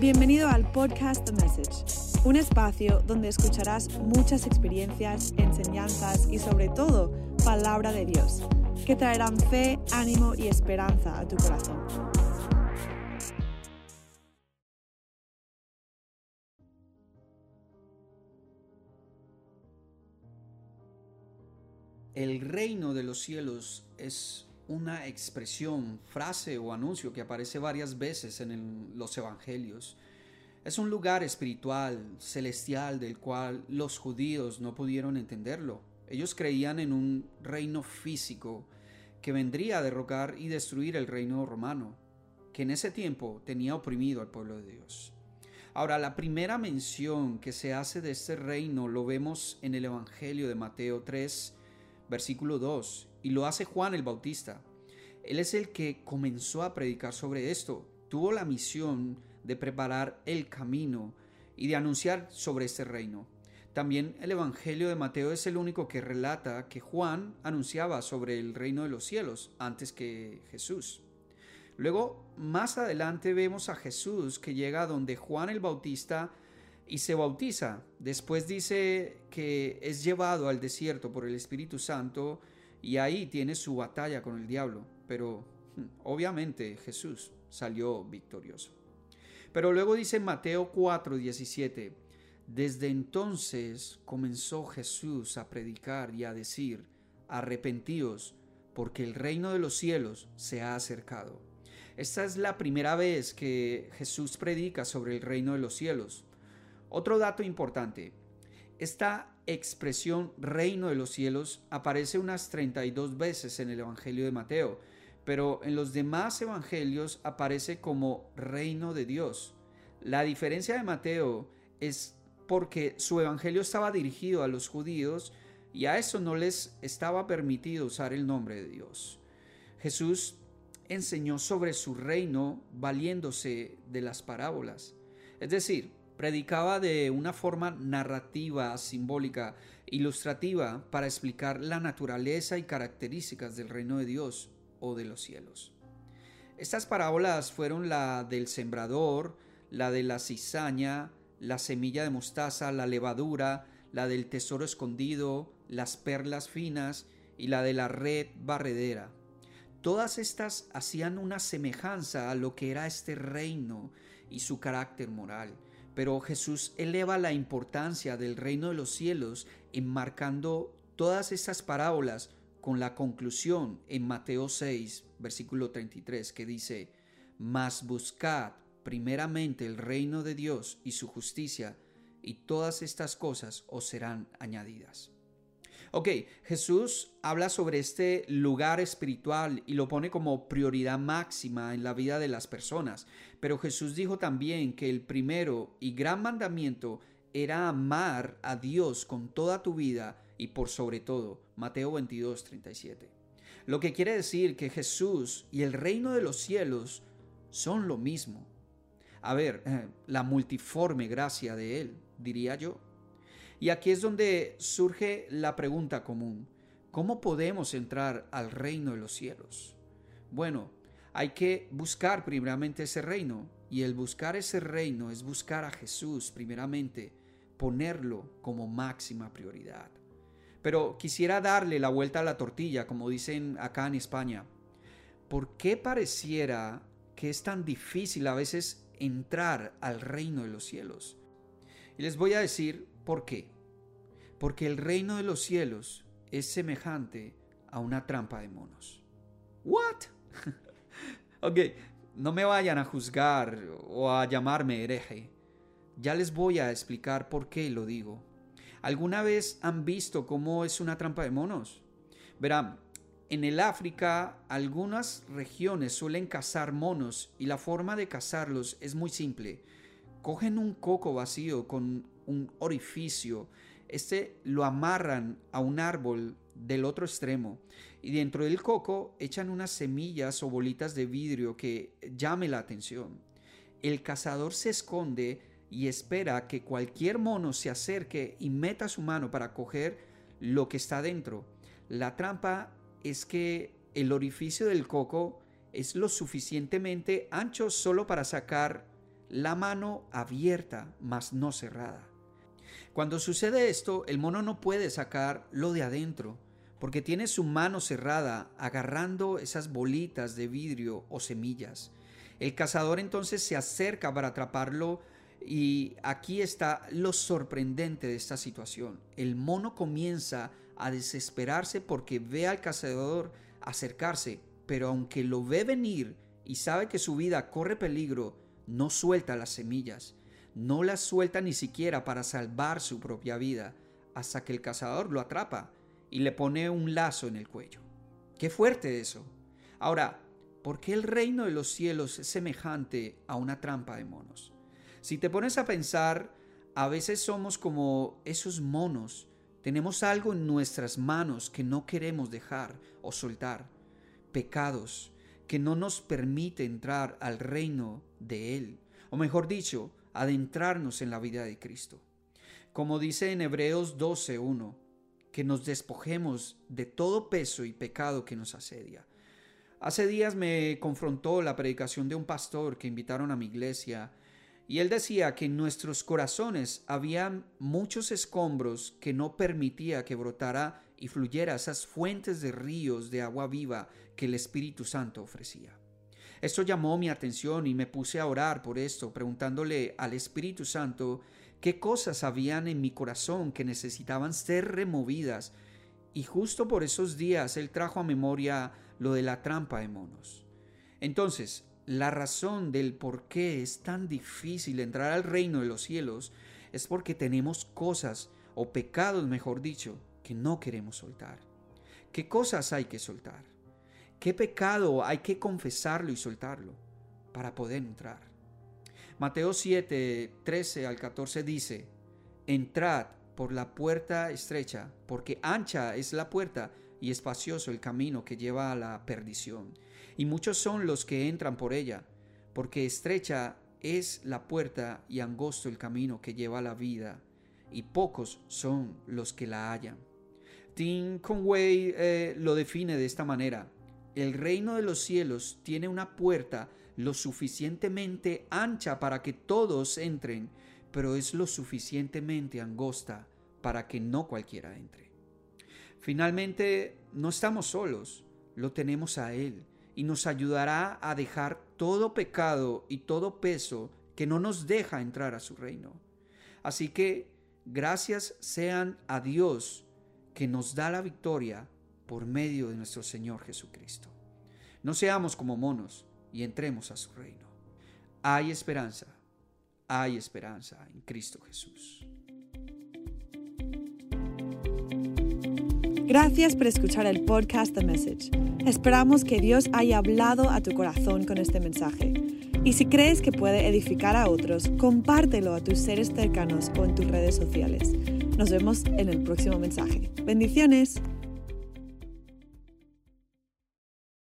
Bienvenido al podcast The Message, un espacio donde escucharás muchas experiencias, enseñanzas y sobre todo palabra de Dios, que traerán fe, ánimo y esperanza a tu corazón. El reino de los cielos es una expresión, frase o anuncio que aparece varias veces en los evangelios. Es un lugar espiritual, celestial, del cual los judíos no pudieron entenderlo. Ellos creían en un reino físico que vendría a derrocar y destruir el reino romano, que en ese tiempo tenía oprimido al pueblo de Dios. Ahora, la primera mención que se hace de este reino lo vemos en el Evangelio de Mateo 3, versículo 2, y lo hace Juan el Bautista. Él es el que comenzó a predicar sobre esto, tuvo la misión de preparar el camino y de anunciar sobre este reino. También el Evangelio de Mateo es el único que relata que Juan anunciaba sobre el reino de los cielos antes que Jesús. Luego, más adelante vemos a Jesús que llega donde Juan el Bautista y se bautiza. Después dice que es llevado al desierto por el Espíritu Santo y ahí tiene su batalla con el diablo. Pero obviamente Jesús salió victorioso. Pero luego dice Mateo 4, 17, desde entonces comenzó Jesús a predicar y a decir, arrepentíos, porque el reino de los cielos se ha acercado. Esta es la primera vez que Jesús predica sobre el reino de los cielos. Otro dato importante, esta expresión reino de los cielos aparece unas 32 veces en el Evangelio de Mateo, pero en los demás evangelios aparece como reino de Dios. La diferencia de Mateo es porque su evangelio estaba dirigido a los judíos y a eso no les estaba permitido usar el nombre de Dios. Jesús enseñó sobre su reino valiéndose de las parábolas. Es decir, predicaba de una forma narrativa, simbólica, ilustrativa, para explicar la naturaleza y características del reino de Dios o de los cielos. Estas parábolas fueron la del sembrador, la de la cizaña, la semilla de mostaza, la levadura, la del tesoro escondido, las perlas finas y la de la red barredera. Todas estas hacían una semejanza a lo que era este reino y su carácter moral pero Jesús eleva la importancia del reino de los cielos enmarcando todas estas parábolas con la conclusión en Mateo 6, versículo 33, que dice, Mas buscad primeramente el reino de Dios y su justicia, y todas estas cosas os serán añadidas. Ok, Jesús habla sobre este lugar espiritual y lo pone como prioridad máxima en la vida de las personas, pero Jesús dijo también que el primero y gran mandamiento era amar a Dios con toda tu vida y por sobre todo, Mateo 22, 37. Lo que quiere decir que Jesús y el reino de los cielos son lo mismo. A ver, eh, la multiforme gracia de Él, diría yo. Y aquí es donde surge la pregunta común. ¿Cómo podemos entrar al reino de los cielos? Bueno, hay que buscar primeramente ese reino. Y el buscar ese reino es buscar a Jesús primeramente, ponerlo como máxima prioridad. Pero quisiera darle la vuelta a la tortilla, como dicen acá en España. ¿Por qué pareciera que es tan difícil a veces entrar al reino de los cielos? Y les voy a decir ¿Por qué? Porque el reino de los cielos es semejante a una trampa de monos. ¿What? ok, no me vayan a juzgar o a llamarme hereje. Ya les voy a explicar por qué lo digo. ¿Alguna vez han visto cómo es una trampa de monos? Verán, en el África algunas regiones suelen cazar monos y la forma de cazarlos es muy simple. Cogen un coco vacío con un orificio. Este lo amarran a un árbol del otro extremo y dentro del coco echan unas semillas o bolitas de vidrio que llame la atención. El cazador se esconde y espera que cualquier mono se acerque y meta su mano para coger lo que está dentro. La trampa es que el orificio del coco es lo suficientemente ancho solo para sacar la mano abierta, mas no cerrada. Cuando sucede esto, el mono no puede sacar lo de adentro, porque tiene su mano cerrada agarrando esas bolitas de vidrio o semillas. El cazador entonces se acerca para atraparlo y aquí está lo sorprendente de esta situación. El mono comienza a desesperarse porque ve al cazador acercarse, pero aunque lo ve venir y sabe que su vida corre peligro, no suelta las semillas, no las suelta ni siquiera para salvar su propia vida, hasta que el cazador lo atrapa y le pone un lazo en el cuello. Qué fuerte eso. Ahora, ¿por qué el reino de los cielos es semejante a una trampa de monos? Si te pones a pensar, a veces somos como esos monos. Tenemos algo en nuestras manos que no queremos dejar o soltar. Pecados que no nos permite entrar al reino de Él. O mejor dicho, adentrarnos en la vida de Cristo. Como dice en Hebreos 12.1, que nos despojemos de todo peso y pecado que nos asedia. Hace días me confrontó la predicación de un pastor que invitaron a mi iglesia y él decía que en nuestros corazones había muchos escombros que no permitía que brotara y fluyera esas fuentes de ríos de agua viva que el Espíritu Santo ofrecía. Esto llamó mi atención y me puse a orar por esto, preguntándole al Espíritu Santo qué cosas habían en mi corazón que necesitaban ser removidas. Y justo por esos días Él trajo a memoria lo de la trampa de monos. Entonces, la razón del por qué es tan difícil entrar al reino de los cielos es porque tenemos cosas, o pecados mejor dicho, que no queremos soltar. ¿Qué cosas hay que soltar? ¿Qué pecado hay que confesarlo y soltarlo para poder entrar? Mateo 7, 13 al 14 dice, Entrad por la puerta estrecha, porque ancha es la puerta y espacioso el camino que lleva a la perdición. Y muchos son los que entran por ella, porque estrecha es la puerta y angosto el camino que lleva a la vida, y pocos son los que la hallan. Tim Conway eh, lo define de esta manera. El reino de los cielos tiene una puerta lo suficientemente ancha para que todos entren, pero es lo suficientemente angosta para que no cualquiera entre. Finalmente, no estamos solos, lo tenemos a Él y nos ayudará a dejar todo pecado y todo peso que no nos deja entrar a su reino. Así que gracias sean a Dios que nos da la victoria por medio de nuestro Señor Jesucristo. No seamos como monos, y entremos a su reino. Hay esperanza, hay esperanza en Cristo Jesús. Gracias por escuchar el podcast The Message. Esperamos que Dios haya hablado a tu corazón con este mensaje. Y si crees que puede edificar a otros, compártelo a tus seres cercanos o en tus redes sociales. Nos vemos en el próximo mensaje. Bendiciones.